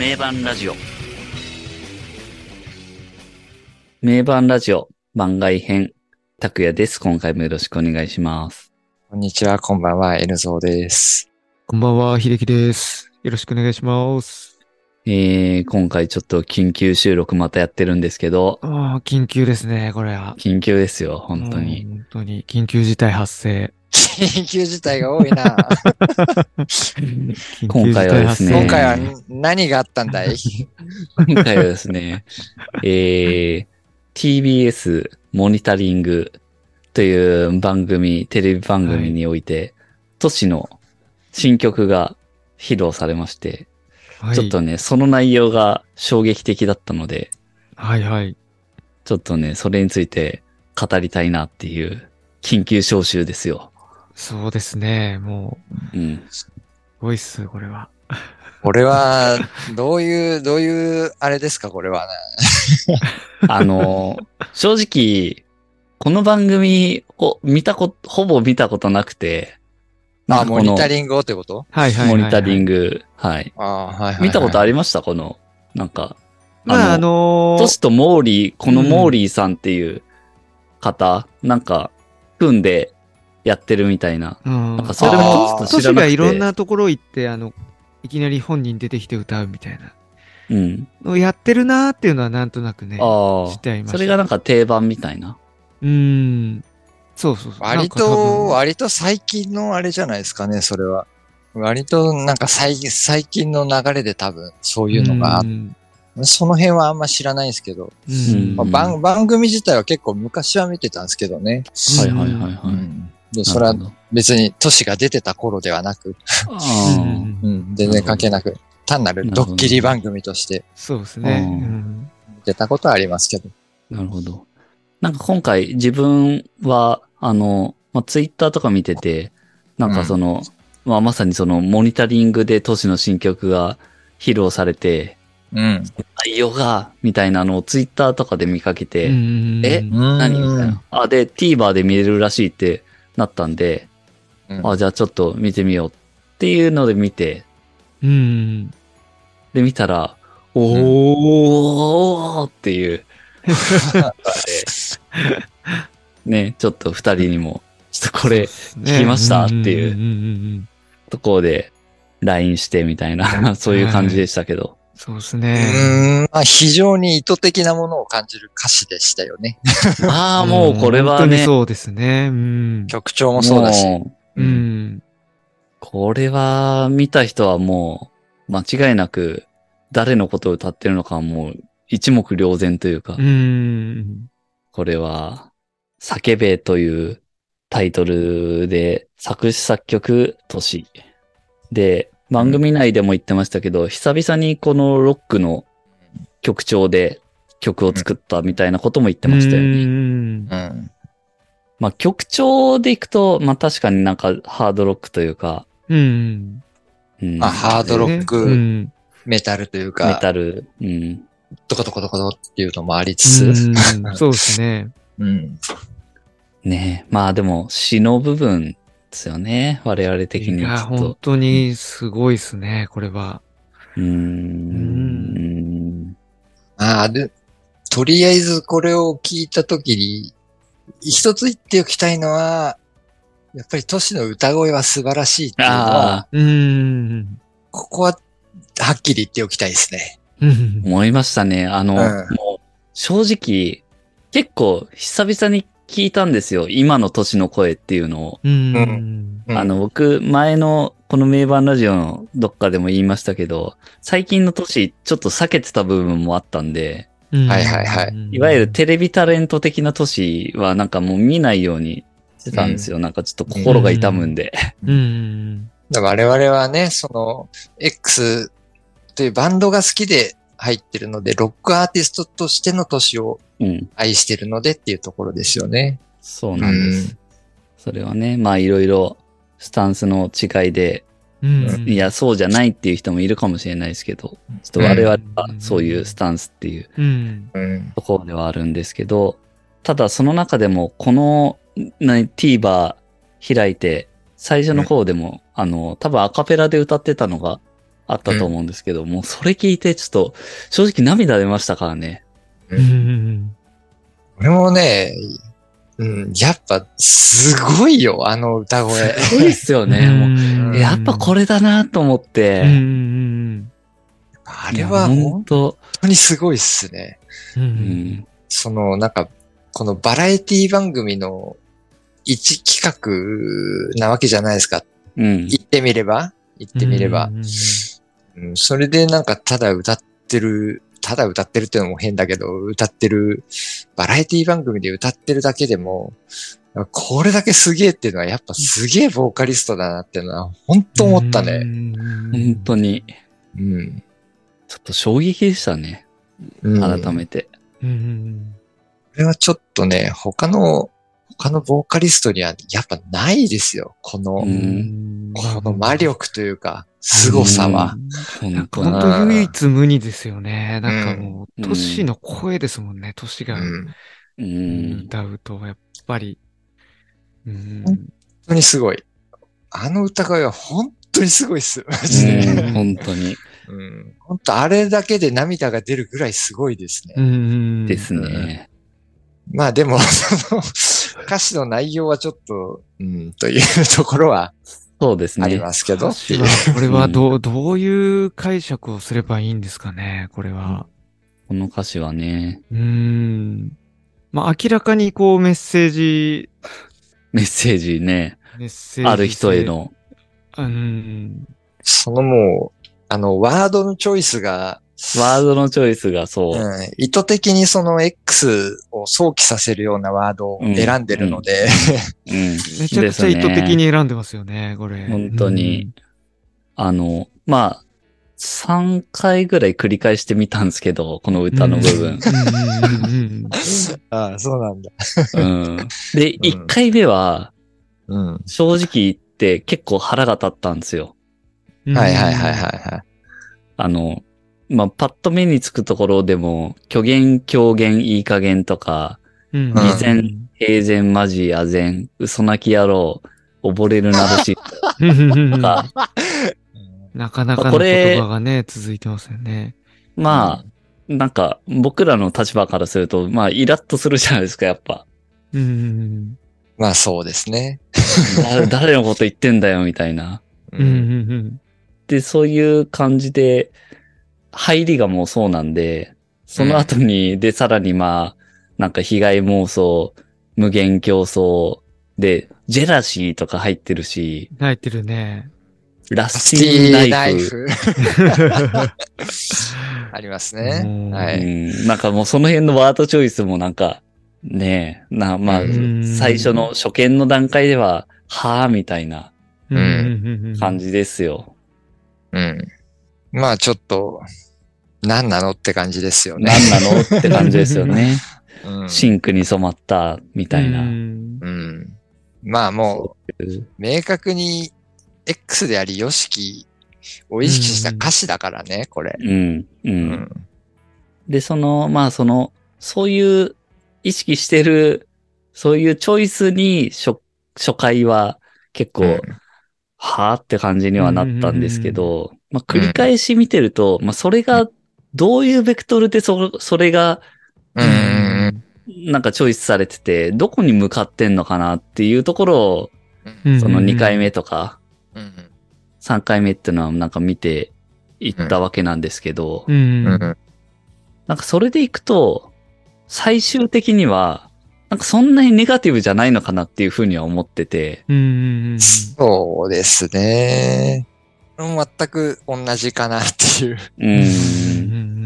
名盤ラジオ。名盤ラジオ番外編。拓也です。今回もよろしくお願いします。こんにちは、こんばんは、N ゾーです。こんばんは、秀樹です。よろしくお願いします。えー、今回ちょっと緊急収録またやってるんですけど、ああ、緊急ですね、これは。緊急ですよ、本当うんに。本当に、緊急事態発生。緊急事態が多いな。今回はですね今回は何があったんだい？今回はですね、えー、TBS モニタリングという番組、テレビ番組において、都市の新曲が披露されまして、はい、ちょっとね、その内容が衝撃的だったので、はいはい。ちょっとね、それについて語りたいなっていう緊急招集ですよ。そうですね、もう、うん。すごいっす、これは。これは、どういう、どういう、あれですか、これはね。あの、正直、この番組を見たこと、ほぼ見たことなくて、あ、モニタリリングをってこと？はいはいはい、モニタリング。グ、はい。あはい。見たことありりました？この、なんか、まあ、あのートシとモーリー、このモーリーさんっていう方、なんか、組んでやってるみたいな。うん、なんかそれもト知らなくてシがいろんなところ行って、あの、いきなり本人出てきて歌うみたいなうん。のをやってるなーっていうのはなんとなくね、ああ。知ってはいました。それがなんか定番みたいな。うーん。そうそうそう。割と、割と最近のあれじゃないですかね、それは。割と、なんか最最近の流れで多分、そういうのがあっうんその辺はあんま知らないんですけど、うんまあ、番番組自体は結構昔は見てたんですけどね。はいはいはいはい。うんで、それは別に都市が出てた頃ではなく、あうーん。うん、全然関係なく、単なるドッキリ番組としてそうですね。うん。うん。見てたことはありますけど。なるほど。なんか今回自分は、あの、まあ、ツイッターとか見てて、なんかその、まあ、まさにそのモニタリングで都市の新曲が披露されて、うん。内容が、みたいなのをツイッターとかで見かけて、うん。え？何？何みたいな。あ、で、TVer で見れるらしいってなったんで、うん。あ、じゃあちょっと見てみようっていうので見て、うん。で見たら、おーっていう、ね、ちょっと二人にも、ちょっとこれ、聞きましたっていうところで LINE してみたいな、そういう感じでしたけど。そうですうね。まあ非常に意図的なものを感じる歌詞でしたよね。ああ、もうこれは本当にね、そうですね。うん。曲調もそうだし。もうう。ん。これは見た人はもう間違いなく誰のことを歌ってるのかはもう一目瞭然というか、うん。これは叫べというタイトルで作詞作曲都市。で、番組内でも言ってましたけど、久々にこのロックの曲調で曲を作ったみたいなことも言ってましたよね。うんうん。まあ曲調でいくと、まあ確かになんかハードロックというか、うん。うんまあハードロッうク、ん。メタルというメか、タル、うん。ドコドコドコドっていうのもありつつ、うんそうですね。うん。ねえ。まあでも、詩の部分ですよね。我々的にいや、はちょっと。本当にすごいですね、これは。うーん。ああ、で、とりあえずこれを聞いたときに、一つ言っておきたいのは、やっぱり都市の歌声は素晴らしいっていうのあはあ、、うん。ここははっきり言っておきたいですね。うん思いましたね。あの、うんもう、正直、結構久々に聞いたんですよ。今の年の声っていうのを。うん。うんあの、僕、前のこの名盤ラジオのどっかでも言いましたけど、最近の年ちょっと避けてた部分もあったんで、うんはいはいはいいわゆるテレビタレント的な年はなんかもう見ないようにしてたんですよ。なんかちょっと心が痛むんで。うん。だから我々はね、その、X というバンドが好きで入ってるので、ロックアーティストとしての年をうん。愛してるのでっていうところですよね。そうなんです。それはね、まあいろいろスタンスの違いで、うん。いや、そうじゃないっていう人もいるかもしれないですけど、ちょっと我々はそういうスタンスっていううん。うん。ところではあるんですけど、ただその中でもこのな TVer 開いて、最初の方でも、あの、多分アカペラで歌ってたのが、あったと思うんですけど、もうそれ聞いてちょっと正直涙出ましたからね。ううんん俺もね、うん、やっぱ、すごいよ、あの歌声。すごいっすよね。もうやっぱこれれだなと思って。うんうんあれは本本当当にすごいっすね。うんううんん。その、なんか、このバラエティ番組の一企画なわけじゃないですか。うん。言ってみれば？言ってみればうん。うんうん、それでなんかただ歌ってる、ただ歌ってるっていうのも変だけど、歌ってる、バラエティ番組で歌ってるだけでも、これだけすげえっていうのはやっぱすげえボーカリストだなっていうのは本当思ったうね。ん本当に、うん。ちょっと衝撃でしたね。うん、改めて。うんうんこれはちょっとね、他の、他のボーカリストにはやっぱないですよ。この、この魔力というか、凄さは。本当本に。当唯一無二ですよね。なんかもう、うんトシの声ですもんね。トシが。歌うと、やっぱり。うん当にすごい。あの歌声は本当にすごいっす。マジで。うん本当に。うん。本当あれだけで涙が出るぐらいすごいですね。うんですね。まあでも、その、歌詞の内容はちょっと、うん、というところはそうですね。ありますけど歌詞っていうは。これはどう、どういう解釈をすればいいんですかね、これは。この歌詞はね、うーん。まあ、明らかにこうメッセージ、メッセージね、メッセージ。ある人へ。の。うん。そのもう、あの、ワードのチョイスが、ワードのチョイスがそう。うん、意図的にその X を想起させるようなワードを選んでるので、うん。めちゃくちゃ意図的に選んでますよね、これ。本当に。あの、まあ、3回ぐらい繰り返してみたんですけど、この歌の部分。うん。うん。うん。うん。ああ、そうなん。だ。うん。で、1回目は、うん。正直言って結構腹が立ったん。ですよ。うん。はいはいはいはいはい。あの、まあ、パッと目につくところでも、虚言、狂言、いい加減とか、うん。偽善平然、マジ、あぜん、嘘泣き野郎、溺れるなるし、とか、なかなかのこれ言葉がね、続いてますよね。まあ、なんか、僕らの立場からすると、まあ、イラッとするじゃないですか、やっぱ。うんうんまあそうですね。だ誰のこと言ってんだよ、みたいな。うんで、そういう感じで、入りがもうそうなんで、その後に、で、さらにまあ、なんか被害妄想、無限競争、で、ジェラシーとか入ってるし、泣いてるね。ラススティーナナイフ。イフ。ありますねうん。はうい。ん、なんかもうその辺のワードチョイスもなんか、ねえ、な、まあうん、最初の初見の段階では、はぁ、みたいなうんうんうん感じですよ。うん。まあちょっと、何なのって感じですよね。何なのって感じですよね。うんシンクに染まった、みたいな。うんうん。まあもう、明確に X であり、ヨシキを意識した歌詞だからね、これ。うん、う。。うんで、その、まあその、そういう意識してる、そういうチョイスに初、初回は結構、うんはぁって感じにはなったんですけど、まあ繰り返し見てると、まあそれが、どういうベクトルでそ、それが、うんうんなんかチョイスされてて、どこに向かってんのかなっていうところを、うん。その2回目とか、うんうん。3回目っていうのはなんか見ていったわけなんですけど、うんうんうん。なんかそれでいくと、最終的には、なんかそんなにネガティブじゃないのかなっていうふうには思ってて、うんうんうん。そうですね。全く同じかなっていう。う。うん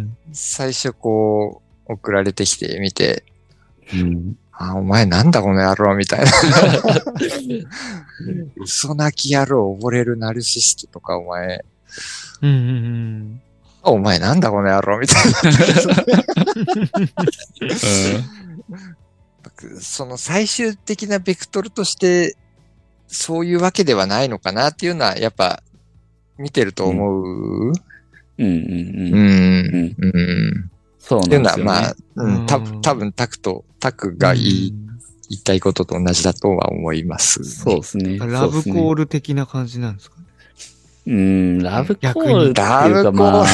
ん最初こう、送られてきてみて、うんあ、お前なんだこの野郎みたいな。嘘泣き野郎、溺れるナルシストとか、お前、うんうんあお前なんだこの野郎みたいな。その最終的なベクトルとして、そういうわけではないのかなっていうのは、やっぱ、見てると思う？うんうんううん。ん。うん。そうなんっていうのは、ですよね。まあ、うん、たうん多分タクと、タクが言い、言いたいことと同じだとは思います、そうですね。ラブコール。ル的な感じなんですかね？うん、ラブコールっていうか、ラブコールまあ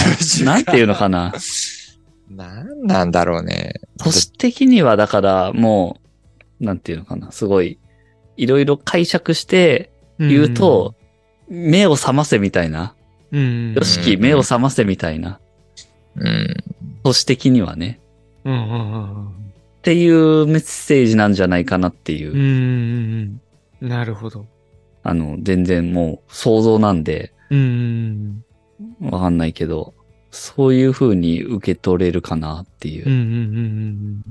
なんていうのかな？なんなんだろうね。都市的にはだからもう、なんていうのかな、すごい、いろいろ解釈して言うと、目を覚ませみたいな。うん、よしき、目を覚ませみたいな。うん。都市的にはね。うんうんうんっていうメッセージなんじゃないかなっていう。うん。うんうん。なるほど。あの、全然もう想像なんで、うんわかんないけど、そういう風に受け取れるかなっていう。うんうんうん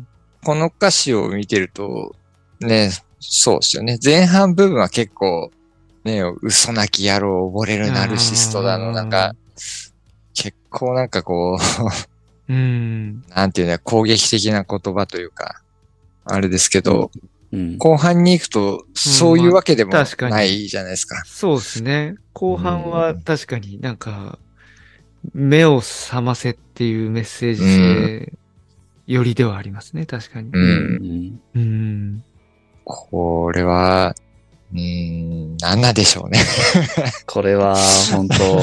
この歌詞を見てると、ね、そうですよね。前半部分は結構、ね、嘘なき野郎溺れるナルシストだの、なんか、結構なんかこうん。うん。う、なんていうの、攻撃的な言葉というか、あれですけど、うん。後半に行くと、そういうわけでもまあ確かにないじゃないですか。そうですね。後半は確かになんか、目を覚ませっていうメッセージ性よりではありますね。確かに。う。うんん。うん。これは、うーん、でしょうね。これは、本当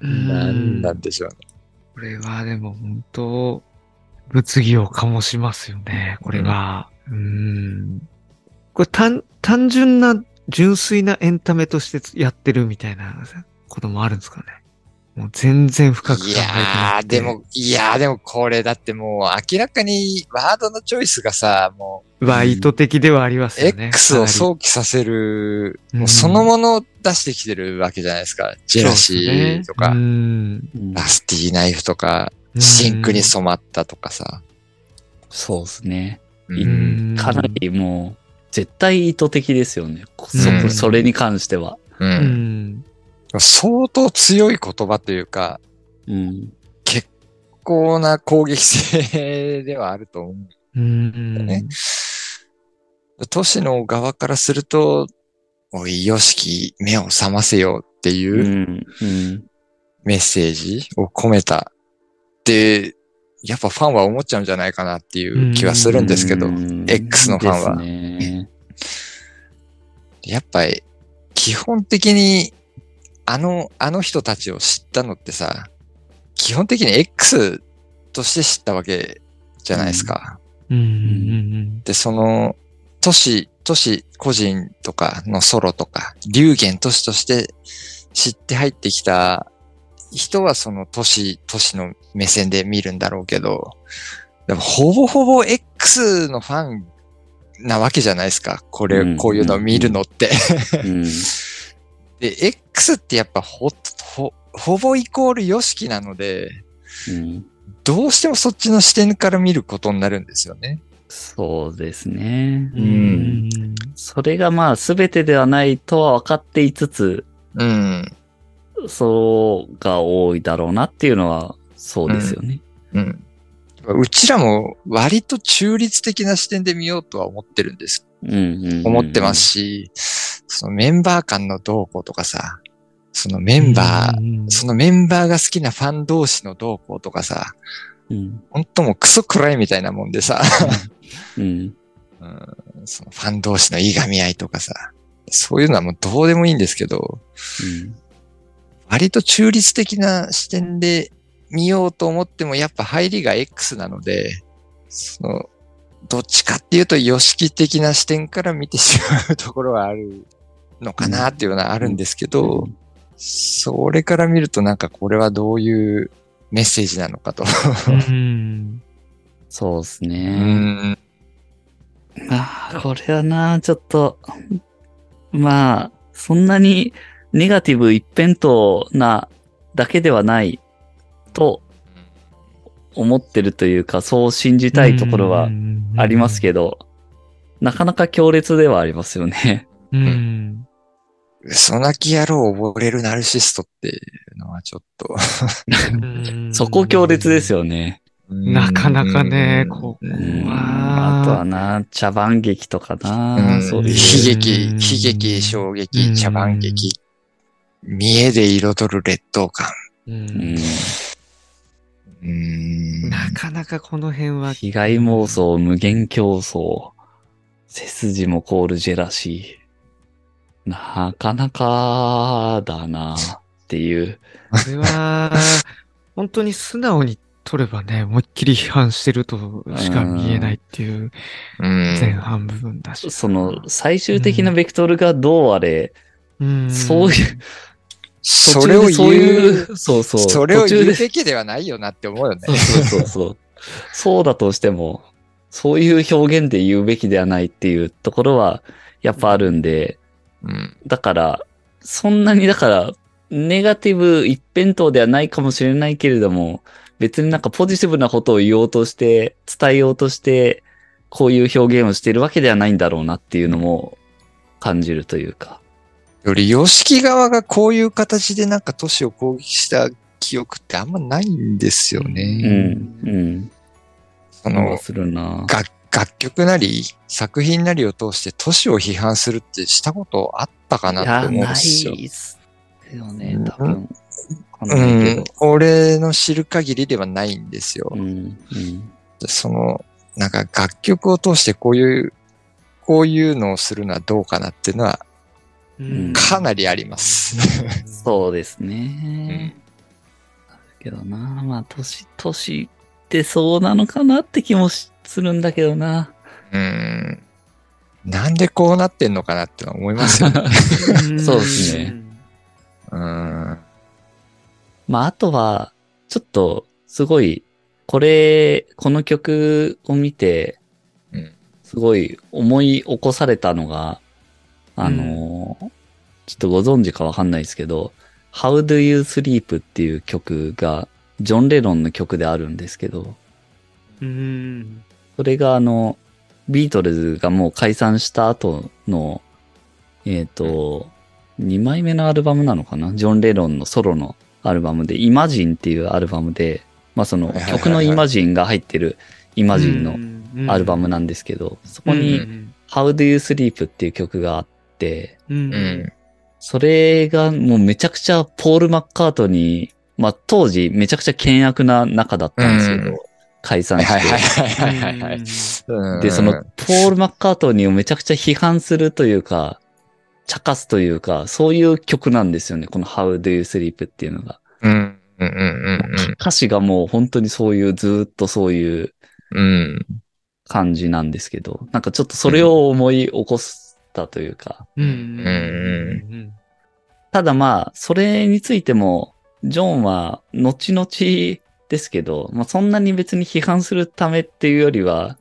うん なんなんでしょうね。これはでも本当、物議を醸しますよね。これは。うん。これ単、単純な、純粋なエンタメとしてやってるみたいなこともあるんですかね。もう全然深く考えいてなやー、くてでも、いやー、でもこれだってもう明らかにワードのチョイスがさ、もは意図的ではありますうよね。X をか想起させる、うんもうそのものを出してきてるわけじゃないですか。ジェラシーとか、なりうんラスティナイフとか、シンクに染まったとかさ。そうですね。かなりもう、絶対意図的ですよね。そうんそれに関しては。ううんん。相当強い言葉というか、うん。結構な攻撃性ではあると思う。うん。ね都市の側からすると、おい、よしき、目を覚ませよってう。いう。メッセージを込めたって、やっぱファンは思っちゃうんじゃないかなっていう気はするんですけどう、ん X のファンはね。やっぱり基本的にあの、あの人たちを知ったのってさ、基本的に X として知ったわけじゃないですか。うん。うん。で、その、都市、都市個人とかのソロとか、流言都市として知って入ってきた人はその都市、都市の目線で見るん。だろうけど、でもほぼほぼ X のファンなわけじゃないですか。これ、うん。こういうのを見るのって。うん。で、X ってやっぱほ、ほ、ほぼイコール YOSHIKI なので、うん。どうしてもそっちの視点から見ることになるんですよね。そうですね。うん。それがまあ全てではないとは分かっていつつ、うん。そうが多いだろうなっていうのはそうですよね。うん。うちらも割と中立的な視点で見ようとは思ってるんです。うんうんうん思ってますし、そのメンバー間の動向とかさ、そのメンバー、ーそのメンバーが好きなファン同士の動向とかさ、うん。ほんともうクソ暗いみたいなもんでさ、うん。うん そのファン同士のいがみ合いとかさ、そういうのはもうどうでもいいんですけど、割と中立的な視点で見ようと思ってもやっぱ入りが X なので、その、どっちかっていうと、様式的な視点から見てしまうところはあるのかなっていうのはあるんですけど、それから見るとなんかこれはどういうメッセージなのかと。うん。そうですうね。ん。ああ、これはな、ちょっと、まあ、そんなにネガティブ一辺倒なだけではないと思ってるというか、そう信じたいところはありますけど、なかなか強烈ではありますよね。うん。嘘泣き野郎溺れるナルシストっていうのはちょっと。うんそこ強烈ですよね。なかなかね、うんここうん。は。あとはな、茶番劇とかな、うんそういう。悲劇、悲劇、衝う撃、ん茶番劇。見栄で彩る劣等感。ううんん。うーん。なかなかこの辺は。被害妄想、無限競争、背筋も凍るジェラシなかなかだなっていう。これは、本当に素直に取ればね、思いっきり批判してるとしか見えないっていううん。前半部分だし。その最終的なベクトルがどうあれ、うん、そういう、それを言う、いう、そうそう。それを途中で言うべきではないよなって思うよねそ。うそうそうそう。そうだとしても、そういう表現で言うべきではないっていうところは、やっぱあるんで、うん。だから、そんなに、だから、ネガティブ一辺倒ではないかもしれないけれども、別になんかポジティブなことを言おうとして、伝えようとして、こういう表現をしているわけではないんだろうなっていうのも感じるというか。より、ヨシキ側がこういう形でなんか都市を攻撃した記憶ってあんまないんですようね。ん、うん。その、するな楽楽曲なり、作品なりを通して都市を批判するってしたことあったかなって思うんですよ。いすよね、多う分。わかんうないけどん。。俺の知る限りではないんですよ。うん、うん。その、なんか楽曲を通してこういう、こういうのをするのはどうかなっていうのはうんかなりあります。そうですね。あるけどな、まあ、年、年ってそうなのかなって気もしするんだけどな。うん。なんでこうなってんのかなって思いますよね。そうですね。うん。まあ、あとは、ちょっと、すごい、これ、この曲を見て、うんすごい思い起こされたのが、あのーちょっとご存知かわかんないですけど、How Do You Sleep っていう曲が、ジョン・レノンの曲であるんですけど、うん。それがあの、ビートルズがもう解散した後の、えっ、と、2枚目のアルバムなのかな？ジョン・レノンのソロのアルバムで、イマジンっていうアルバムで、まあその曲のイマジンが入ってるイマジンののアルバムなんですけど、そこうにん How Do You Sleep っていう曲があって、うんうん。それがもうめちゃくちゃポール・マッカートに、まあ当時めちゃくちゃ険悪な仲だったんですけど、うん解散はいして。はいはいはいはいで、その、ポール・マッカートニーをめちゃくちゃ批判するというか、茶化すというか、そういう曲なんですよね。この How Do You Sleep っていうのが。うん。うんうん歌詞がもう本当にそういう、ずーっとそういう。感じなんですけど、なんかちょっとそれを思い起こしたというか、うんうんただまあ、それについても、ジョンは後々ですけど、まあそんなに別に批判するためっていうよりは、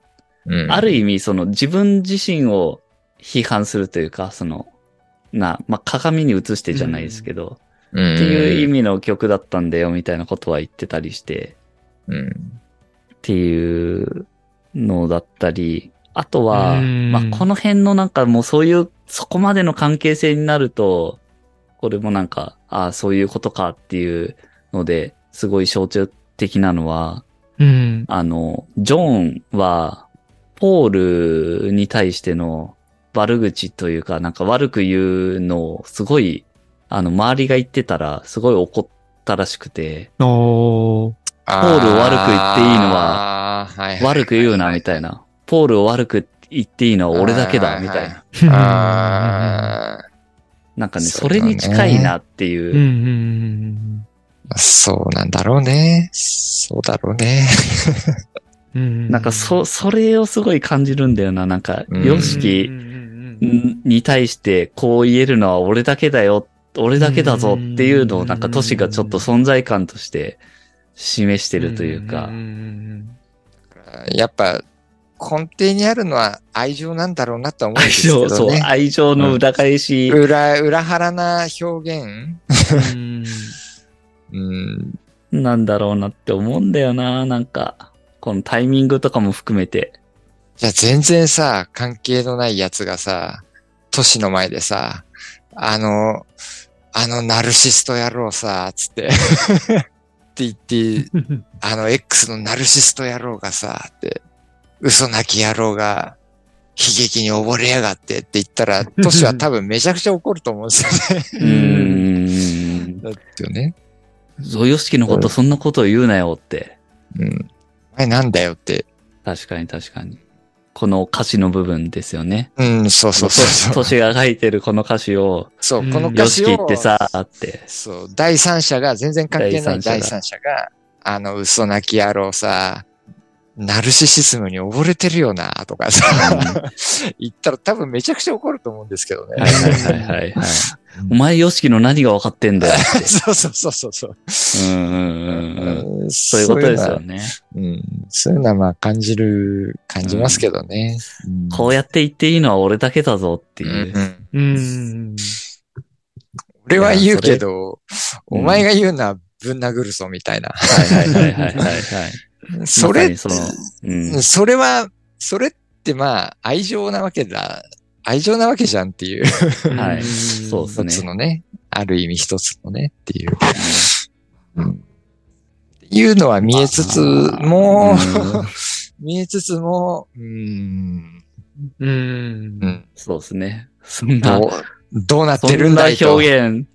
うん。ある意味、その自分自身を批判するというか、その、な、まあ、鏡に映してじゃないですけど、っっていう意味の曲だったんだよ、みたいなことは言ってたりして、うん。っていうのだったり、あとは、うんまあ、この辺のなんかもうそういう、そこまでの関係性になると、これもなんか、ああ、そういうことかっていうので、すごい象徴的なのは、うん。あの、ジョンは、ポールに対しての悪口というか、なんか悪く言うのをすごい、あの、周りが言ってたら、すごい怒ったらしくて。ポールを悪く言っていいのは、はい悪く言うな、みたいな。な。ポールを悪く言っていいのは俺だけだ、みたいな。あなんかね、それに近いなっていう。うんうんあ、そうなんだろうね。そうだろうね。なんか、そ、それをすごい感じるんだよな。なんか、うんヨシキに対してこう言えるのは俺だけだよ、俺だけだぞっていうのをなんか都市がちょっと存在感として示してるというかん、んやっぱ、根底にあるのは愛情なんだろうなとは思うんで愛すけどね。情、そう、愛情の裏返し、裏、裏腹な表現？うんうん。なんだろうなって思うんだよな、なんか。このタイミングとかも含めて。じゃあ全然さ、関係のないやつがさ、都市の前でさ、あの、あのナルシスト野郎さ、つって、って言って、あの X のナルシスト野郎がさ、って、嘘なき野郎が悲劇に溺れやがってって言ったら、都市は多分めちゃくちゃ怒ると思うんですよね。うーん。だってよね。ゾヨシキのことそんなことを言うなよって。うん。お前なんだよって。確かに確かに。この歌詞の部分ですよね。うん、そうそうそうそう。年が書いてるこの歌詞を、そう、うんこの歌よし詞を、きってさ、って。そう、第三者が、全然関係ない第三者が、あの、嘘泣き野郎さ、ナルシシズムに溺れてるよな、とかさ、言ったら多分めちゃくちゃ怒ると思うんですけどね。はいはいはいはい、はい。お前、ヨシキの何が分かってんだよ。そうそうそうそうそう。うんうそういうことですよね。ね。うん。そういうのはまあ感じる、感じますけどね。うんこうやって言っていいのは俺だけだぞっていう。うんうん。俺は言うけど、れお前が言うのはぶん殴るぞみたいな。はいはいはい、はい。それ、その、うん。それは、それってまあ愛情なわけだ。愛情なわけじゃんっていう、はい。そうです一ねつのね、ある意味一つのね。っていう。うん。いうのは 見えつつも、うん。見えつつも、うーん、うん。う。ん。そうですね。そんな、どう、どうなってるんだいと。表現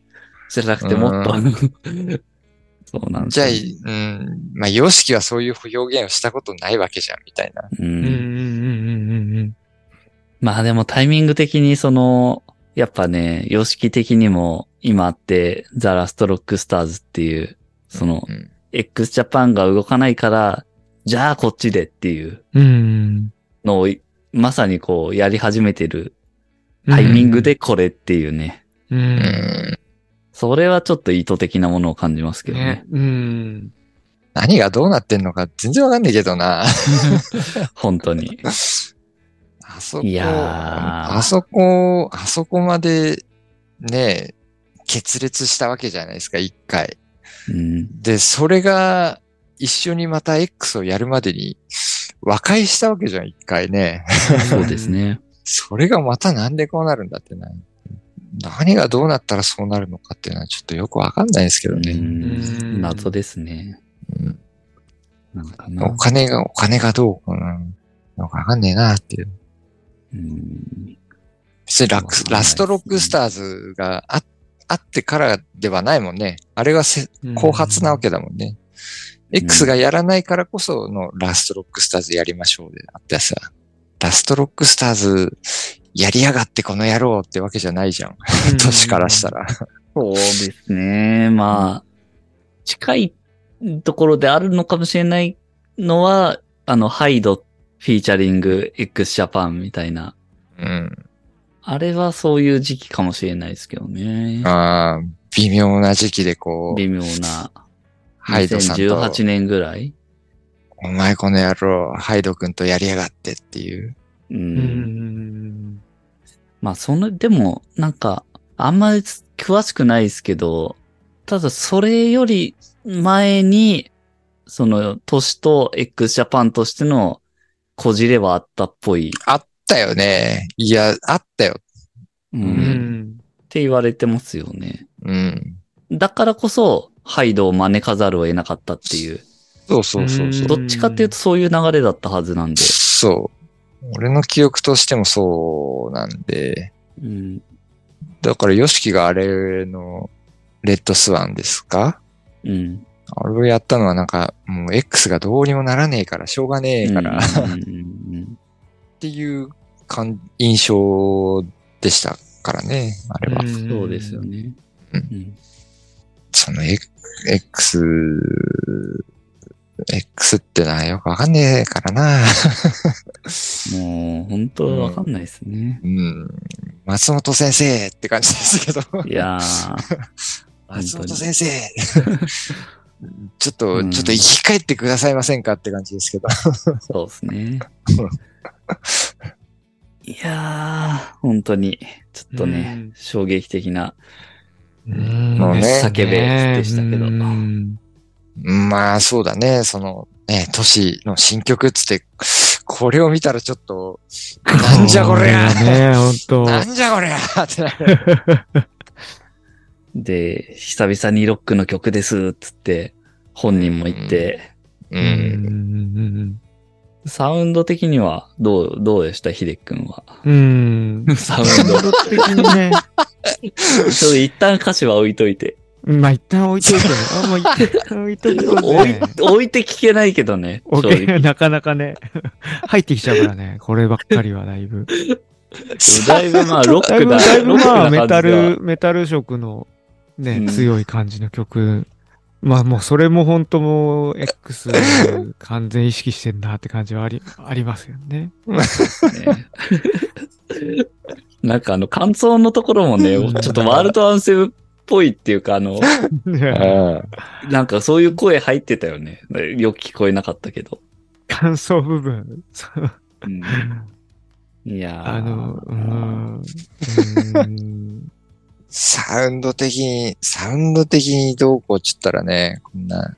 じゃなくてもっと、うそうなんですじゃあ、ようん、まあ、様式はそういう表現をしたことないわけじゃん、みたいな。ううん。うん。うんん。まあでもタイミング的にその、やっぱね、様式的にも今あって、ザ・ラスト・ロック・スターズっていう、その、うん、x ジャパンが動かないから、じゃあこっちでっていううん。うん。のを、まさにこうやり始めてるタイミングでこれっていうね。う。うんんそれはちょっと意図的なものを感じますけどねね。。うん。何がどうなってんのか全然わかんないけどな。本当に。あそこ、いやーあそこ、あそこまで、ね、決裂したわけじゃないですか、一回。うん。で、それが、一緒にまた X をやるまでに、和解したわけじゃん、一回ね。そうですね。それがまたなんでこうなるんだってな。何がどうなったらそうなるのかっていうのはちょっとよくわかんないですけどうね。ん。謎ですね。うんなんかなお。金が、お金がどうこうなのかわかんねえなっていう。うん。別にラックスラストロックスターズがああってからではないもんね。あれがせ後発なわけだもんね。X がやらないからこそのラストロックスターズやりましょうであってさ、ラストロックスターズやりやがってこの野郎ってわけじゃないじゃん。年からしたら。そうですね。まあ、近いところであるのかもしれないのは、あの、ハイドフィーチャリング x ジャパンみたいな。うん。あれはそういう時期かもしれないですけどね。ああ、微妙な時期でこう、微妙な。ハイドさんと、2018年ぐらいお前この野郎、ハイド君とやりやがってっていう。う。うんん。まあ、その、でも、なんか、あんまり詳しくないですけど、ただそれより前に、その、都市と x ジャパンとしてのこじれはあったっぽい。あったよね。いや、あったよ。う。うんん。って言われてますよね。うん。だからこそ、ハイドを招かざるを得なかったっていう。そうそうそうそう。んどっちかっていうとそういう流れだったはずなんで。そう。俺の記憶としてもそうなんで、うん。だから、ヨシキがあれの、レッドスワンですか？うん。あれをやったのはなんか、もう X がどうにもならねえから、しょうがねえから、っていう感印象でしたからね、あれは。うんそうですよ。ね。うんうんその X、X、ってのはよくわかんねえからな。もう、本当わかんないですね。うん。松本先生って感じですけど。いやー、松本先生ちょっと、うんちょっと生き返ってくださいませんかって感じですけど。そうですね。いやー、本当に、ちょっとね、うん衝撃的な。うん。もうね叫べでしたけどうんまあ、そうだね。その、ね、都市の新曲っつって、これを見たらちょっと、なんじゃこりゃね、本当なんじゃこりゃってなる。で、久々にロックの曲です、つって、本人も言って、う。うんん。サウンド的にはどう、どうでした、ヒデ君は。うん。サウンド。的にね。ちょっと一旦歌詞は置いといて。まあ、一旦置いといてね。あ、もう一旦置いとくと置いね。置いて聞けないけどね。なかなかね、入ってきちゃうからね。こればっかりはだいぶ。だいぶまあ、ロックだ。だいぶまあ、メタル、メタル色のね、うん強い感じの曲。まあもうそれも本当もう X 完全意識してんなって感じはあり、ありますよね。ねなんかあの、感想のところもね、うんちょっとワールドアンセムっぽいっていうか、あの、うんなんかそういう声入ってたよね。よく聞こえなかったけど。感想部分。そううんいやーあの、うーん。サウンド的に、サウンド的にどうこうっちったらね、こんな、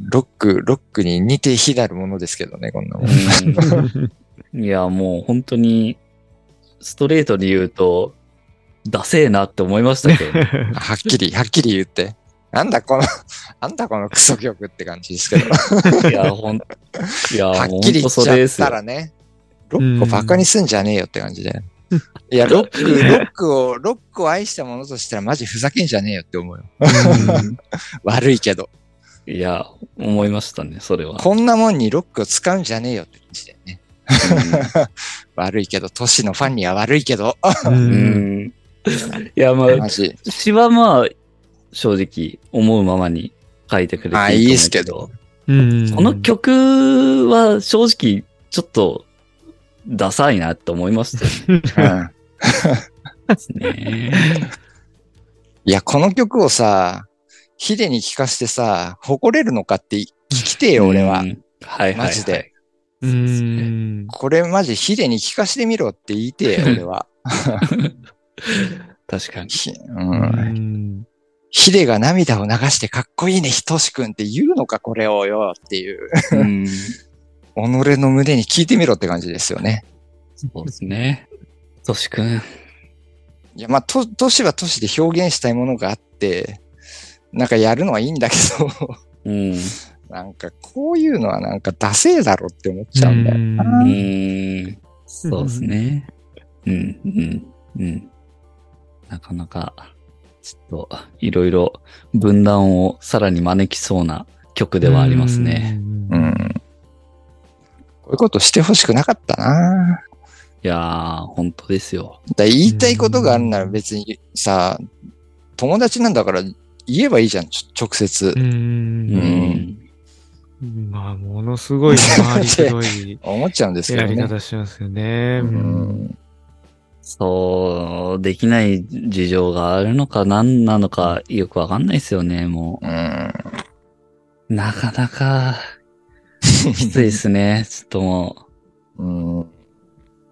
ロック、ロックに似て非なるものですけどね、こんなもん。うん いや、もう本当に、ストレートに言うと、ダセえなって思いましたけどね。はっきり、はっきり言って。なんだこの、なんだこのクソ曲って感じですけど。いや、ほん、いや、はっきり言っちゃった。らね、ロックをバカにすんじゃねえよって感じで。いや、ロック、ロックを、ロックを愛したものとしたらマジふざけんじゃねえよって思うよ。悪いけど。いや、思いましたね、それは。こんなもんにロックを使うんじゃねえよって感じだよね。悪いけど、都市のファンには悪いけど。ううんん。いや、まあ。詩はまあ、正直、思うままに書いてくれてまあいいっすけど。うんこの曲は正直、ちょっと、ダサいなって思いましたようん。ね。いや、この曲をさ、ヒデに聴かせてさ、誇れるのかって聞きてえよ、俺はう。ん。はいはい、はい。マジで。うーん。これマジヒデに聞かせてみろって言いて俺は。確かに。ひう。うんん。ヒデが涙を流してかっこいいね、ひとしくんって言うのか、これをよっていう。うん。己の胸に聞いてみろって感じですよね。そうですね。としくん。いや、まあ、と、都市は都市で表現したいものがあって、なんかやるのはいいんだけど、うん。なんかこういうのはなんかダセえだろって思っちゃうんだよな。うーん。そうですね。うん、うん、うん。なかなか、ちょっと、いろいろ分断をさらに招きそうな曲ではありますね。う。うんん。こういうことしてほしくなかったな。いやー、本当ですよ。だ言いたいことがあるなら別にさ、友達なんだから言えばいいじゃん、ちょ直接う。。うんん。まあ、ものすごい回りくどい 思っちゃうんですけやりどね。方しますよね。ううんん。そう、できない事情があるのか何なのかよくわかんないですよね、もうん。う。なかなか、きついですね、ちょっともうん。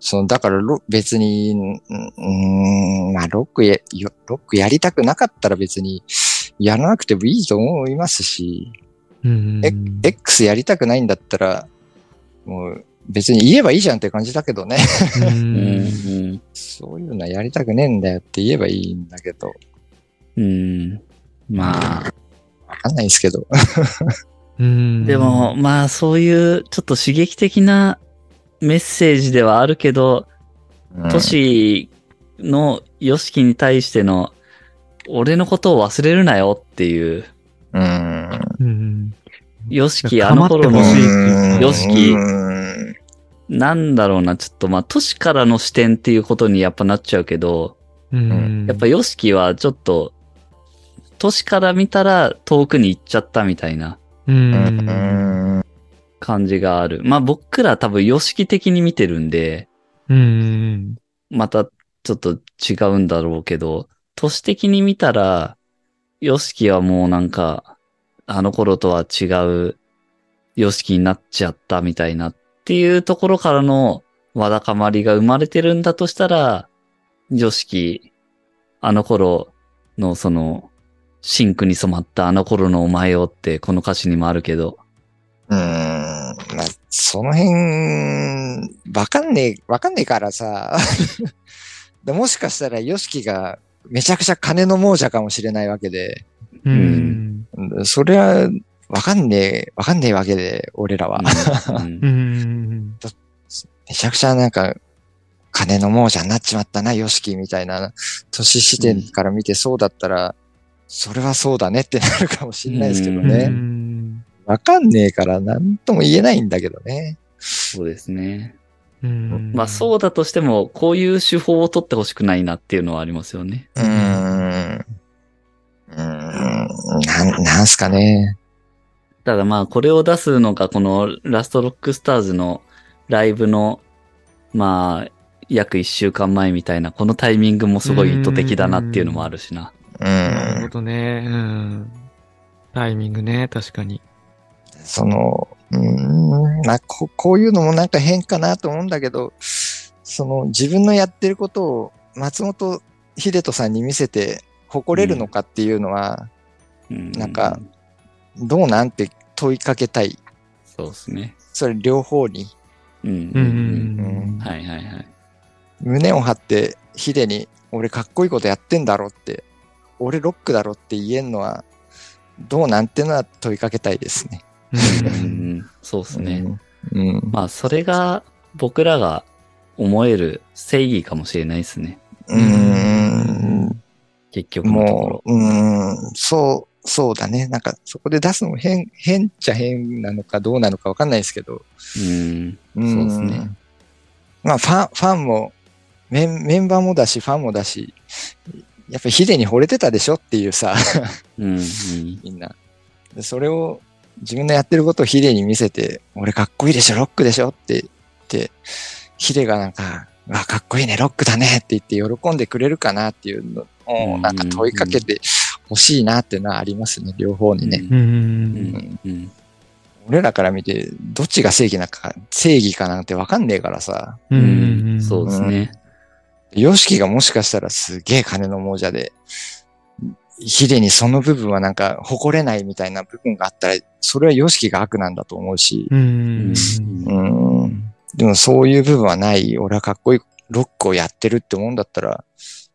その、だからロ、別に、うん、うんまあ、ロックや、よロックやりたくなかったら別に、やらなくてもいいと思いますし、うん。え X やりたくないんだったら、もう、別に言えばいいじゃんって感じだけどね。そういうのはやりたくねえんだよって言えばいいんだけど、うん。うん。まあ、わかんないですけど。うんでも、、まあそういうちょっと刺激的なメッセージではあるけど、都市のヨシキに対しての、俺のことを忘れるなよっていう、うん。うん。ヨシキあの頃の構なんだろうな、ちょっとまあ都市からの視点っていうことにやっぱなっちゃうけど、うん。やっぱヨシキはちょっと、都市から見たら遠くに行っちゃったみたいな。感じがある。まあ僕ら多分ヨシキ的に見てるんで、うん。またちょっと違うんだろうけど、都市的に見たら、ヨシキはもうなんか、あの頃とは違うヨシキになっちゃったみたいなっていうところからのわだかまりが生まれてるんだとしたら、ヨシキ、あの頃のその、シンクに染まったあの頃のお前をってこの歌詞にもあるけど、うん。まあ、その辺、わかんねえ、わかんねえからさ。でもしかしたら、ヨシキがめちゃくちゃ金の亡者かもしれないわけで、うん。それは、わかんねえ、わかんねえわけで、俺らは。うんうん。めちゃくちゃなんか、金の亡者になっちまったな、ヨシキみたいな、年視点から見てそうだったら、それはそうだねってなるかもしれないですけどうね。んわかんねえから何とも言えないんだけどね。そうですね。うんまあそうだとしても、こういう手法を取ってほしくないなっていうのはありますよね。うーん。うーん。なん、なんすかね。ただまあこれを出すのがこのラストロックスターズのライブの、まあ、約一週間前みたいな、このタイミングもすごい意図的だなっていうのもあるしな。うなるほん。どね。うん。タイミングね、確かに。その、うーん、まあ、ここういうのもなんか変かなと思うんだけど、その自分のやってることを松本秀人さんに見せて誇れるのかっていうのは、うんなんか、どうなんて問いかけたい。そうですね。それ両方にうん。うんうんうんはいはいはい。胸を張ってヒデに俺かっこいいことやってんだろって、俺ロックだろって言えんのはどうなんてのは問いかけたいですね。うんうんそうですね。うん。うん。まあそれが僕らが思える正義かもしれないですね。うん。結局のところも。う、うん、そう、そうだね。なんか、そこで出すのも変、変っちゃ変なのかどうなのかわかんないですけど。うん。うんそうですね。まあ、ファン、ファンも、メン、メンバーもだし、ファンもだし、やっぱりヒデに惚れてたでしょっていうさ、うん。うん。みんな。でそれを、自分のやってることをヒデに見せて、俺かっこいいでしょ、ロックでしょって言って、ヒデがなんか、わ、かっこいいね、ロックだねって言って喜んでくれるかなっていうのを、うんなんか問いかけてほしいなっていうのはありますね、両方にね。う。うんん。うん。俺らから見て、どっちが正義なか、正義かなんてわかんねえからさ、ううんん。そうですね。ヨシキがもしかしたらすげえ金の亡者で、ヒデにその部分はなんか誇れないみたいな部分があったら、それはヨシキが悪なんだと思うし、うん。うん。でもそういう部分はない。俺はかっこいいロックをやってるって思うんだったら、す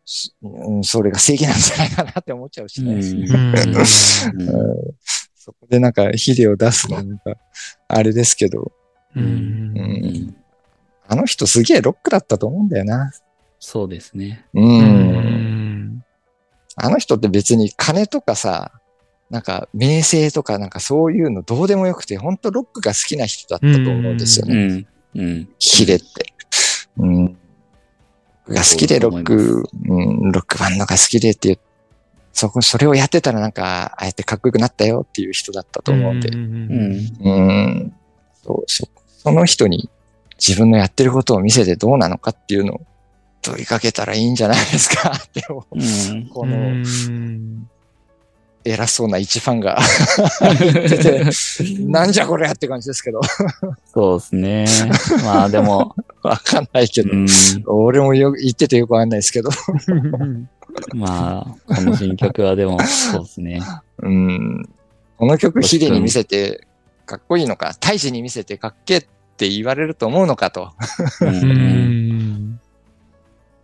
うん、それが正義なんじゃないかなって思っちゃうしね。そこでなんかヒデを出すのはなんか、あれですけど、うんうんあの人すげえロックだったと思うんだよな。そうですね。う。うんん。あの人って別に金とかさ、なんか名声とかなんかそういうのどうでもよくて、本当ロックが好きな人だったと思うんですようね。ん。うん。ヒデって。うん。が好きでロック、うん、ロックバンドが好きでっていう、そこ、それをやってたらなんか、あえてかっこよくなったよっていう人だったと思うんで。ううん。そうそう。その人に自分のやってることを見せてどうなのかっていうのを問いかけたらいいんじゃないですかって思う、うん。このうん偉そうな一ファンが言ってて、なんじゃこれやって感じですけど。そうですね。まあでも、わかんないけど。うん。俺もよ言っててよくわかんないですけど。まあ、この新曲はでも、そうですね。うん。この曲ヒデに見せてかっこいいのか、大事に見せてかっけって言われると思うのかと。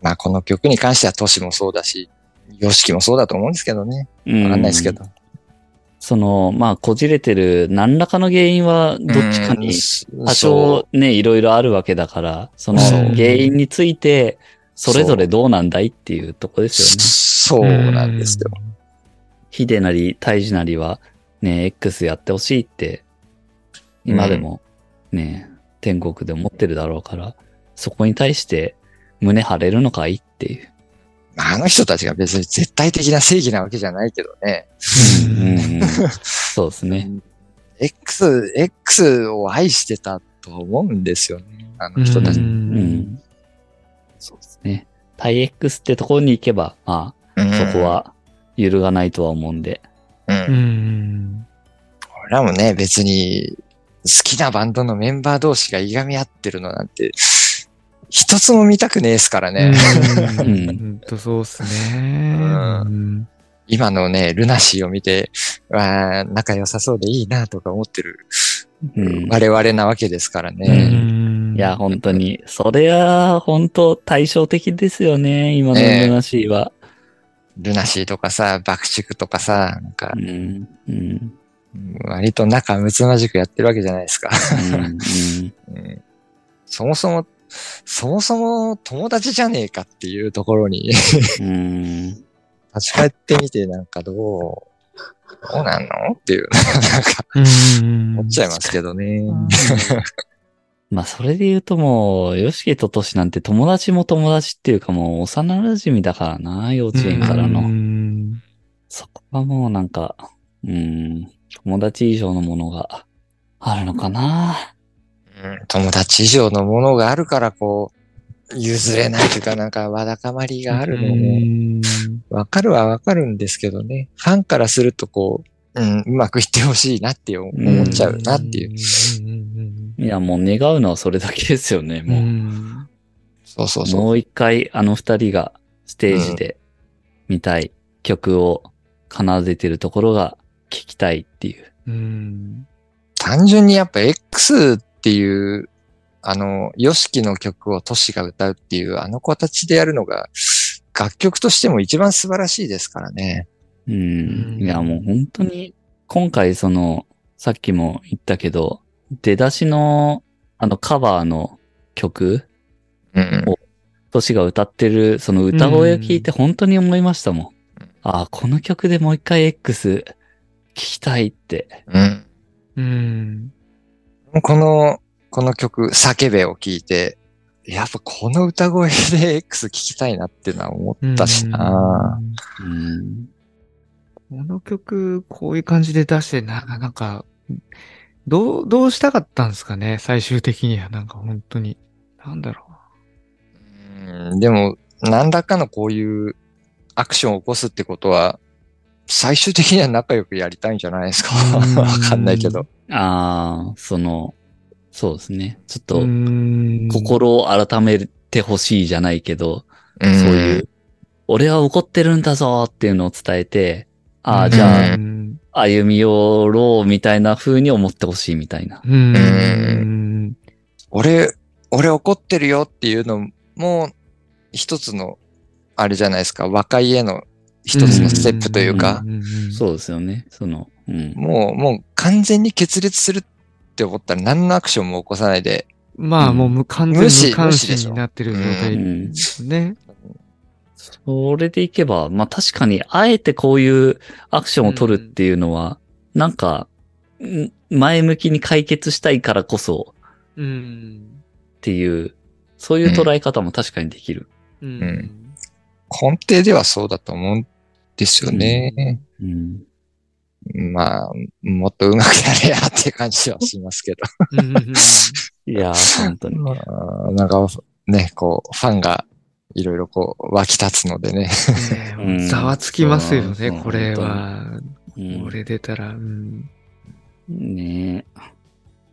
まあこの曲に関してはトシもそうだし、ヨシキもそうだと思うんですけどね。わわかんないですけど。その、まあ、こじれてる何らかの原因はどっちかにうん多少ね、いろいろあるわけだから、その原因について、それぞれどうなんだいっていうとこですよね。そうなんですよ。ヒデなり、タイジなりは、ね、X やってほしいって、今でも、ね、天国で思ってるだろうから、そこに対して胸張れるのかいっていう。まああの人たちが別に絶対的な正義なわけじゃないけどね。うん そうですね。X、X を愛してたと思うんですよね。あの人たち。う。ん。そうですね。タイ X ってところに行けば、まあ、うんそこ。は揺るがないとは思うんで。う。うんん。俺らもね、別に好きなバンドのメンバー同士がいがみ合ってるのなんて、一つも見たくねえですからね。うん。本当そうっすね。うん今のね、ルナシーを見て、わあ仲良さそうでいいなとか思ってるうん。我々なわけですからうね。んいや、本当に、それは本当対照的ですよね、今のルナシーは。ルナシーとかさ、爆竹とかさ、なんかう、ん。うん。割と仲睦まじくやってるわけじゃないですか。うん。うん そもそも、そもそも友達じゃねえかっていうところにうん。立ち返ってみて、なんかどう、どうなんのっていう、なんか、うん。思っちゃいますけどね。まあ、それで言うともう、ヨシケとトシなんて友達も友達っていうかもう幼馴染だからな、幼稚園からうの。んそこはもうなんか、うん、友達以上のものがあるのかな。うん友達以上のものがあるから、こう、譲れないというか、なんか、わだかまりがあるのうも、んわかるはわかるんですけどね。ファンからすると、こう、うん、うまくいってほしいなって思っちゃうなっていう。うん。いや、もう願うのはそれだけですよね、うもう。ん。そうそうそう。もう一回あの二人がステージで見たい曲を奏でてるところが聞きたいっていう。うん。単純にやっぱ X っていう、あの、ヨシキの曲をトシが歌うっていう、あの形でやるのが、楽曲としても一番素晴らしいですからね。うん。うんいや、もう本当に、今回その、さっきも言ったけど、出だしの、あのカバーの曲、うん。トシが歌ってる、その歌声を聞いて本当に思いましたもん。ああ、この曲でもう一回 X 聞きたいって。うん。うん。この、この曲、叫べを聞いて、やっぱこの歌声で X 聞きたいなっていうのは思ったしな、うん。この曲、こういう感じで出して、な、なんか、どう、どうしたかったんですかね最終的には、なんか本当に。なんだろうんでも、何らかのこういうアクションを起こすってことは、最終的には仲良くやりたいんじゃないですか。うん わかんないけど。ああ、その、そうですね。ちょっう。と、うん心を改めてほしいじゃないけど、うんそういう、俺は怒ってるんだぞっていうのを伝えて、ああ、じゃあ、うん歩み寄ろうみたいな風に思ってほしいみたいな。うん。俺、俺怒ってるよっていうのも、一つの、あれじゃないですか、和解への一つのステップというか、そうですよね。その、うん。もう、もう完全に決裂するって思ったら何のアクションも起こさないで、まあ、もう無完全無視無関心になってる状う態ん。ですね。それでいけば、まあ確かに、あえてこういうアクションを取るっていうのは、なんか、ん前向きに解決したいからこそうん。っていう、そういう捉え方も確かにできる。うんん根底ではそうだと思うんですよね。うん。まあ、もっと上手くなれやって感じはしますけど。うんうんうんいやー、本当に。まあなんか、ね、こう、ファンがいろいろこう、湧き立つのでね。ざわつきますよね、これは。うんこれ出たら。うんねえ。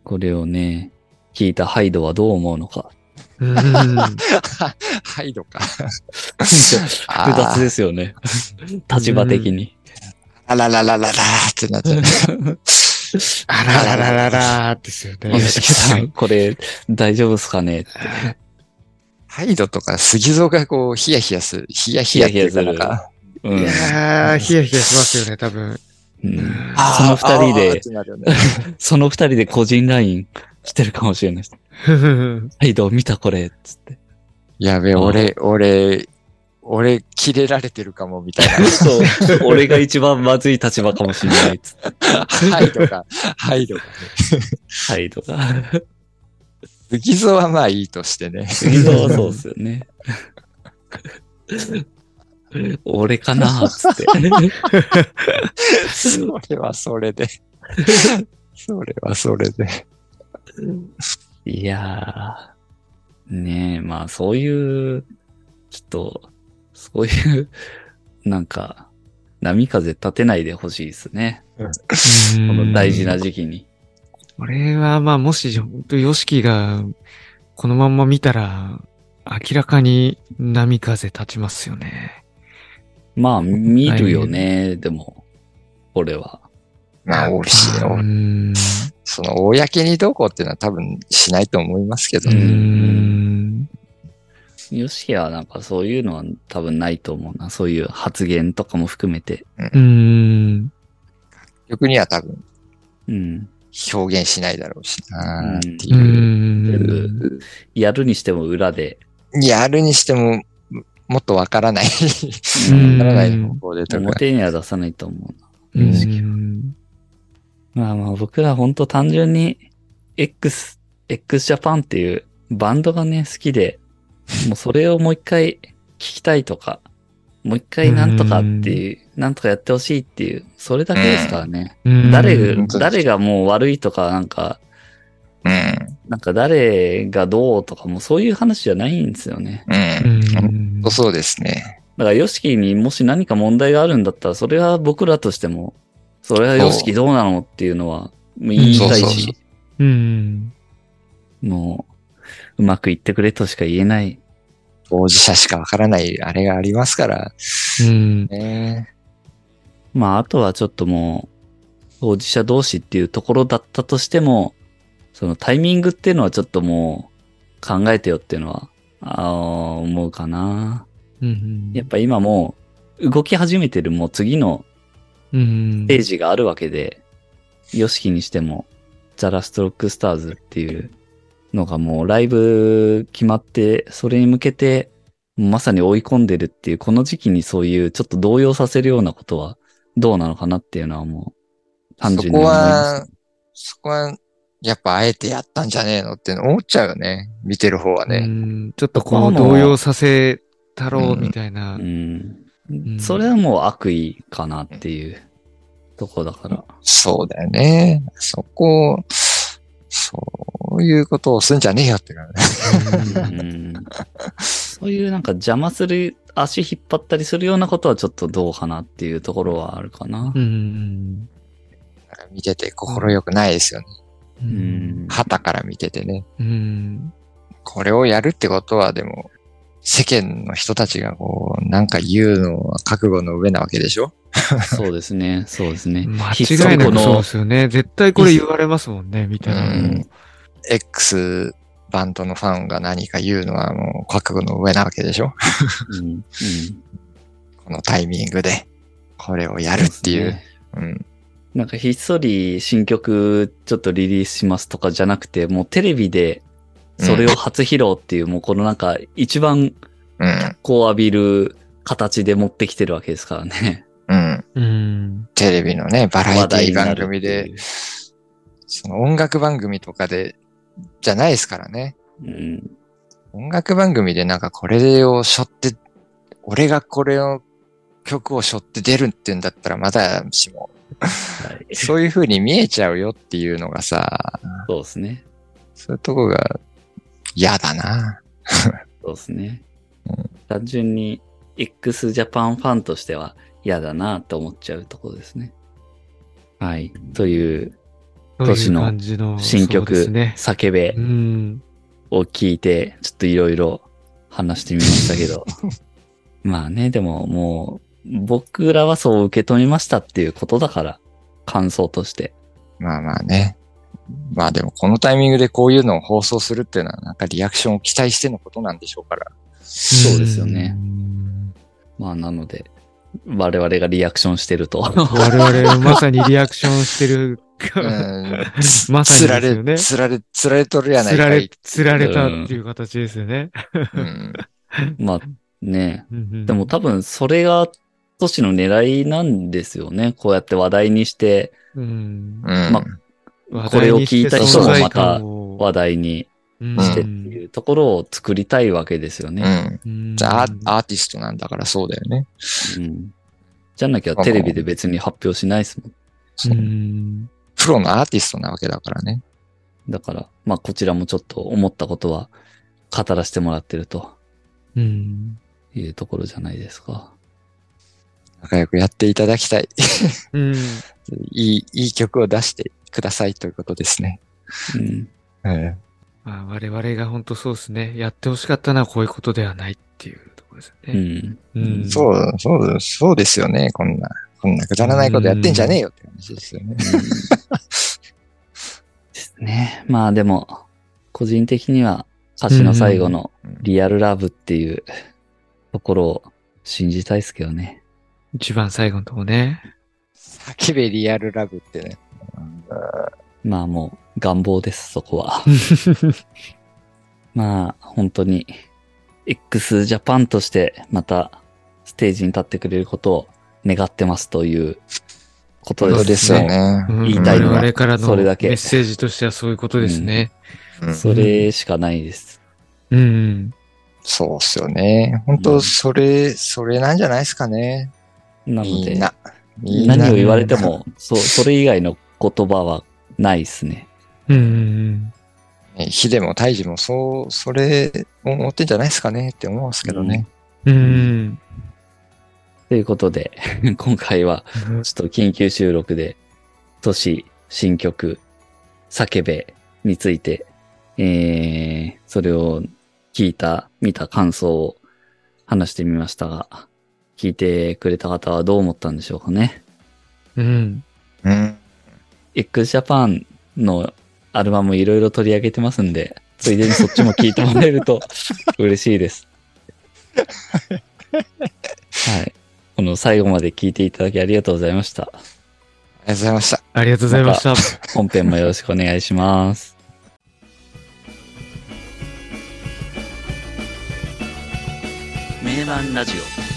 これをね、聞いたハイドはどう思うのか。ハイドか。複雑ですよね。立場的に。あらららららーってなっちゃう。あらららららーですよね。吉木さん、これ大丈夫ですかねって。ハイドとか杉蔵がこう、ヒヤヒヤする。ヒヤヒヤっていうかなん。か、うん。いやー、ヒヤヒヤしますよね、多分。うん。その二人で、ねその二人で個人ラインしてるかもしれないです。ハイド見たこれ、つって。やべ俺、俺、俺、切れられてるかも、みたいそう、俺が一番まずい立場かもしれない、つって。な。ハイドが、ハイドがね。ハイドが。杉蔵はまあいいとしてね。次のはそうですよね。俺かなつって。それはそれで。それはそれで。いやー、ねえ、まあそういう、ちょっと、そういう、なんか、波風立てないでほしいですね。この大事な時期に。これはまあもし本当ヨシキがこのまんま見たら明らかに波風立ちますよね。まあ、見るよね、でも、これは。まあ、おいしいよう。ん。その、公にどうこうっていうのは多分しないと思いますけどうね。ん。ヨシキはなんかそういうのは多分ないと思うな。そういう発言とかも含めて。うん。曲には多分うん。表現しないだろうしなってういう。ん。全部やるにしても裏で。やるにしても、もっとわからない、うんわからない方向でとか。表には出さないと思うな。うん。まあまあ僕ら本当単純に X、x ジャパンっていうバンドがね好きで、もうそれをもう一回聞きたいとか、もう一回なんとかっていう、なんとかやってほしいっていう、それだけですからね。うん誰誰がもう悪いとか、なんか、うん。なんか誰がどうとかもそういう話じゃないんですよね。う。うんそうですね。だから、ヨシキにもし何か問題があるんだったら、それは僕らとしても、それはヨシキどうなのっていうのは、もう言いたいそうそうそし、うん。もう、うまくいってくれとしか言えない。当事者しかわからないあれがありますから。うん。ね。まあ、あとはちょっともう、当事者同士っていうところだったとしても、そのタイミングっていうのはちょっともう考えてよっていうのは、あー思うかな。うん。やっぱ今もう動き始めてるもう次のうんステージがあるわけで、ヨシキにしても、ザラストロックスターズっていうのがもうライブ決まって、それに向けて、まさに追い込んでるっていう、この時期にそういうちょっと動揺させるようなことはどうなのかなっていうのはもう、単そこ純に思います。は、そこは、やっぱあえてやったんじゃねえのって思っちゃうよね。見てる方はうね。んちょっとこう動揺させたろうみたいなう。ん。んそれはもう悪意かなっていうとこだから。そうだよね。そこ、そういうことをすんじゃねえよって感じ。うんそういうなんか邪魔する、足引っ張ったりするようなことはちょっとどうかなっていうところはあるかなう。ん。見てて心よくないですよね。う。うんん。旗から見ててね。うん。これをやるってことはでも、世間の人たちがこう、なんか言うのは覚悟の上なわけでしょ？そうですね。そうですね。間ひっそりこ違いなくそうのですよね。絶対これ言われますもんね、みたいな。うん X バンドのファンが何か言うのはもう覚悟の上なわけでしょ？うんうんこのタイミングで、これをやるっていう。そうねうん。なんかひっそり新曲ちょっとリリースしますとかじゃなくて、もうテレビでそれを初披露っていう、もうこのなんか一番うん。こう浴びる形で持ってきてるわけですからね。うん。うん。テレビのね、バラエ話ティ番組でその音楽番組とかで、じゃないですからね。うん。音楽番組でなんかこれを背負って、俺がこれを曲を背負って出るって言うんだったらまだしも、はい、そういう風に見えちゃうよっていうのがさ、そうですね。そういうとこが嫌だな。そうですねうん。単純に x ジャパンファンとしては嫌だなと思っちゃうところですね。はい。というそういう感じの新曲、ね。叫べうん。を聞いて、ちょっといろいろ話してみましたけど。まあね、でももう、僕らはそう受け止めましたっていうことだから、感想として。まあまあね。まあでもこのタイミングでこういうのを放送するっていうのはなんかリアクションを期待してのことなんでしょうから。そうですよねうん。まあなので、我々がリアクションしてると。我々まさにリアクションしてる。うん。まさつられ、にですよね。つられ、つられとるやないつれからい。、つられたっていう形ですよね。うん。まあね、ででも多分それが都市の狙いなんですよね。こうやって話題にして、うん。うん。まこれを聞いた人もまた話話題にしてっていうところを作りたいわけですよね。うん。じゃあ、アーティストなんだからそうだよね。うん。じゃなきゃテレビで別に発表しないですもん。そううん。プロのアーティストなわけだからね。だから、まあこちらもちょっと思ったことは語らせてもらってるとうん。いうところじゃないですか。仲良くやっていただきたい。うん。いい、いい曲を出してくださいということですね。うん。うん。まあ、我々が本当そうですね。やってほしかったのはこういうことではないっていうところですようね。ん。うんそう、そう、そうですよね。こんな、こんなくだらないことやってんじゃねえよって話ですよね。ですね。まあでも、個人的には歌詞の最後のうんリアルラブっていうところを信じたいですけどね。一番最後のとこね。叫べリアルラブってね。まあもう願望です、そこは。まあ本当に x ジャパンとしてまたステージに立ってくれることを願ってますということです。そうですよね。うん言いたいのは我々からのそれだけメッセージとしてはそういうことですね。うんそれしかないです。うん。うん。そうっすよね。本当それ、それなんじゃないですかね。なので、みんな。みんな何を言われても、そう、それ以外の言葉はないですね。うんヒデもタイジもそう、それを思ってんじゃないですかねって思うんですけどね。うん。うん。ということで、今回はうんちょっと緊急収録で、都市新曲、叫べについて、えー、それを聞いた、見た感想を話してみましたが、聞いてくれた方はどう思ったんでしょうかね。うん。うん。X Japan のアルバムいろいろ取り上げてますんで、ついでにそっちも聞いてもらえると 嬉しいです。はい。この最後まで聞いていただきありがとうございました。ありがとうございました。ありがとうございました。本編もよろしくお願いします。名盤ラジオ